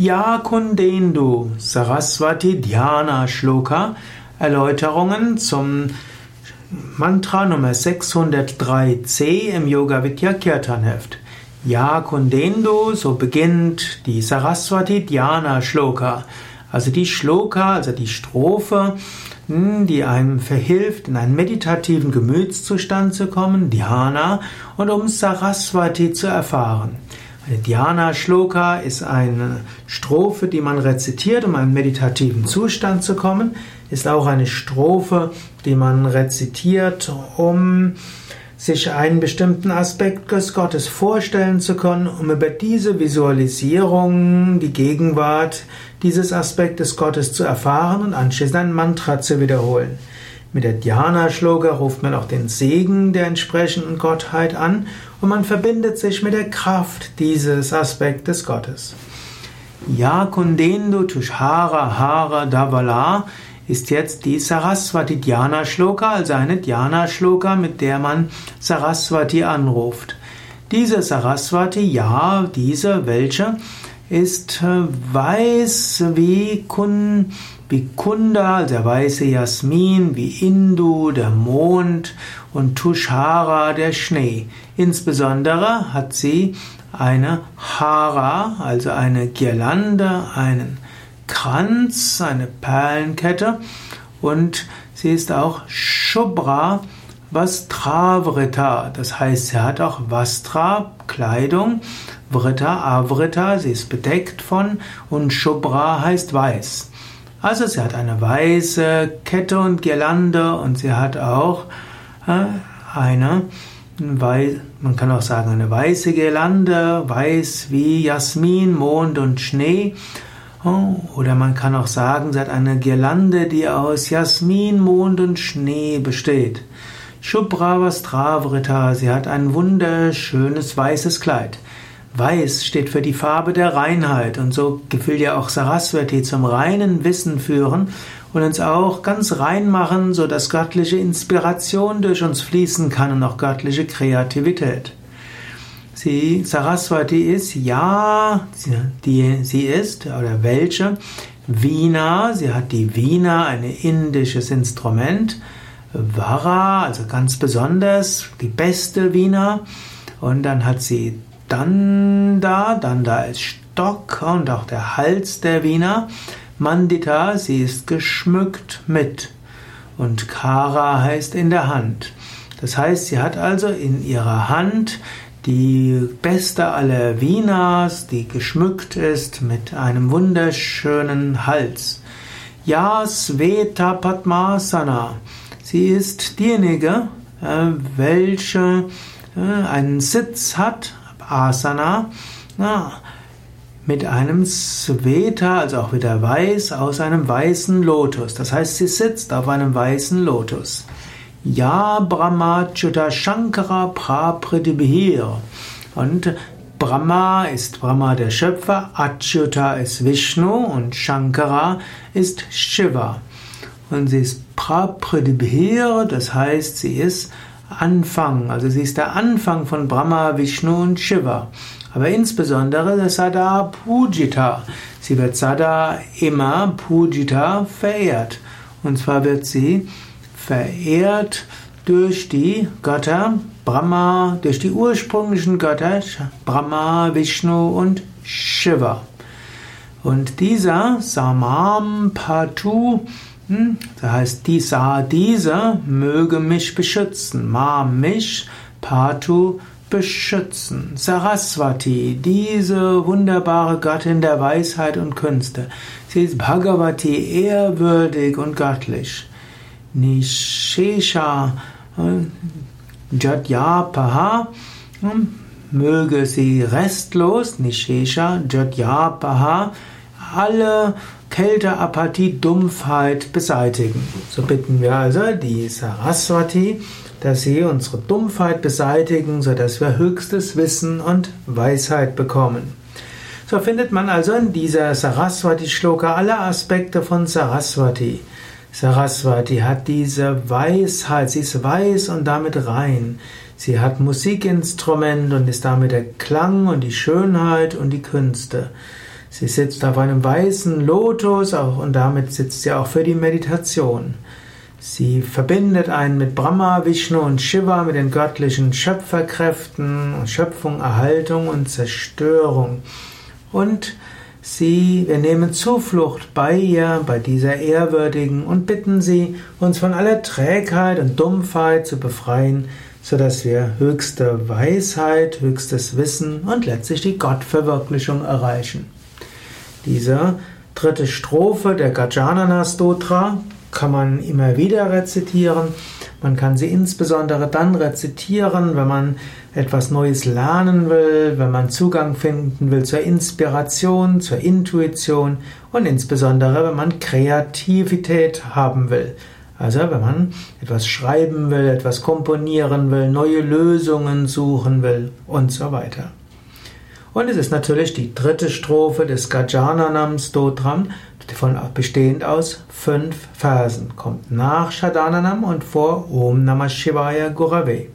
Ja Kundendu Saraswati Dhyana Shloka Erläuterungen zum Mantra Nummer 603c im Yoga Vidya Kirtan Heft. Ja so beginnt die Saraswati Dhyana Shloka. Also die Shloka, also die Strophe, hm, die einem verhilft, in einen meditativen Gemütszustand zu kommen, Dhyana, und um Saraswati zu erfahren. Dhyana Shloka ist eine Strophe, die man rezitiert, um in einen meditativen Zustand zu kommen. Ist auch eine Strophe, die man rezitiert, um sich einen bestimmten Aspekt des Gottes vorstellen zu können, um über diese Visualisierung die Gegenwart dieses Aspektes Gottes zu erfahren und anschließend ein Mantra zu wiederholen. Mit der Dhyana-Shloka ruft man auch den Segen der entsprechenden Gottheit an und man verbindet sich mit der Kraft dieses Aspektes Gottes. Ya Kundendu Tushara Hara Davala ist jetzt die Saraswati Dhyana Shloka, also eine Dhyana Shloka, mit der man Saraswati anruft. Diese Saraswati, ja, diese, welche, ist äh, weiß wie Kun wie Kunda, der weiße Jasmin, wie Indu, der Mond und Tushara, der Schnee. Insbesondere hat sie eine Hara, also eine Girlande, einen Kranz, eine Perlenkette und sie ist auch Shubra Vastravrita. Das heißt, sie hat auch Vastra, Kleidung, Vrita, Avrita, sie ist bedeckt von und Shubra heißt weiß. Also sie hat eine weiße Kette und Girlande und sie hat auch äh, eine, man kann auch sagen eine weiße Girlande, weiß wie Jasmin, Mond und Schnee. Oh, oder man kann auch sagen, sie hat eine Girlande, die aus Jasmin, Mond und Schnee besteht. Shubhravastravrita, sie hat ein wunderschönes weißes Kleid. Weiß steht für die Farbe der Reinheit. Und so will ja auch Saraswati zum reinen Wissen führen und uns auch ganz rein machen, so dass göttliche Inspiration durch uns fließen kann und auch göttliche Kreativität. Sie, Saraswati ist, ja, die, sie ist, oder welche, Vina, sie hat die Vina, ein indisches Instrument, Vara, also ganz besonders, die beste Vina, und dann hat sie Danda, Danda ist Stock und auch der Hals der Wiener. Mandita, sie ist geschmückt mit. Und Kara heißt in der Hand. Das heißt, sie hat also in ihrer Hand die beste aller Vinas, die geschmückt ist mit einem wunderschönen Hals. Yasveta Padmasana. Sie ist diejenige, äh, welche äh, einen Sitz hat, Asana, na, mit einem Sveta, also auch wieder weiß, aus einem weißen Lotus. Das heißt, sie sitzt auf einem weißen Lotus. Ja Brahmachyuta Shankara Prapridibhir. Und Brahma ist Brahma der Schöpfer, Achyuta ist Vishnu und Shankara ist Shiva. Und sie ist Prapridibhir, das heißt, sie ist Anfang, also sie ist der Anfang von Brahma, Vishnu und Shiva. Aber insbesondere der Sada Pujita. Sie wird Sada immer Pujita verehrt. Und zwar wird sie verehrt durch die Götter Brahma, durch die ursprünglichen Götter Brahma, Vishnu und Shiva. Und dieser Samam Patu? Das heißt, dieser, dieser möge mich beschützen. Ma mich, Patu beschützen. Saraswati, diese wunderbare Göttin der Weisheit und Künste. Sie ist Bhagavati, ehrwürdig und göttlich. Nishesha, äh, Jadyapaha, hm? möge sie restlos, Nishesha, Jadyapaha, alle Kälte, Apathie, Dumpfheit beseitigen. So bitten wir also die Saraswati, dass sie unsere Dumpfheit beseitigen, sodass wir höchstes Wissen und Weisheit bekommen. So findet man also in dieser Saraswati-Shloka alle Aspekte von Saraswati. Saraswati hat diese Weisheit, sie ist weiß und damit rein. Sie hat Musikinstrument und ist damit der Klang und die Schönheit und die Künste. Sie sitzt auf einem weißen Lotus und damit sitzt sie auch für die Meditation. Sie verbindet einen mit Brahma, Vishnu und Shiva, mit den göttlichen Schöpferkräften, Schöpfung, Erhaltung und Zerstörung. Und sie, wir nehmen Zuflucht bei ihr, bei dieser Ehrwürdigen und bitten sie, uns von aller Trägheit und Dumpfheit zu befreien, sodass wir höchste Weisheit, höchstes Wissen und letztlich die Gottverwirklichung erreichen. Diese dritte Strophe der Gajanana Stotra kann man immer wieder rezitieren. Man kann sie insbesondere dann rezitieren, wenn man etwas Neues lernen will, wenn man Zugang finden will zur Inspiration, zur Intuition und insbesondere, wenn man Kreativität haben will. Also wenn man etwas schreiben will, etwas komponieren will, neue Lösungen suchen will und so weiter. Und es ist natürlich die dritte Strophe des Gajananam Stotram, von, bestehend aus fünf Versen, kommt nach Shadananam und vor Om Namah Shivaya Gurave.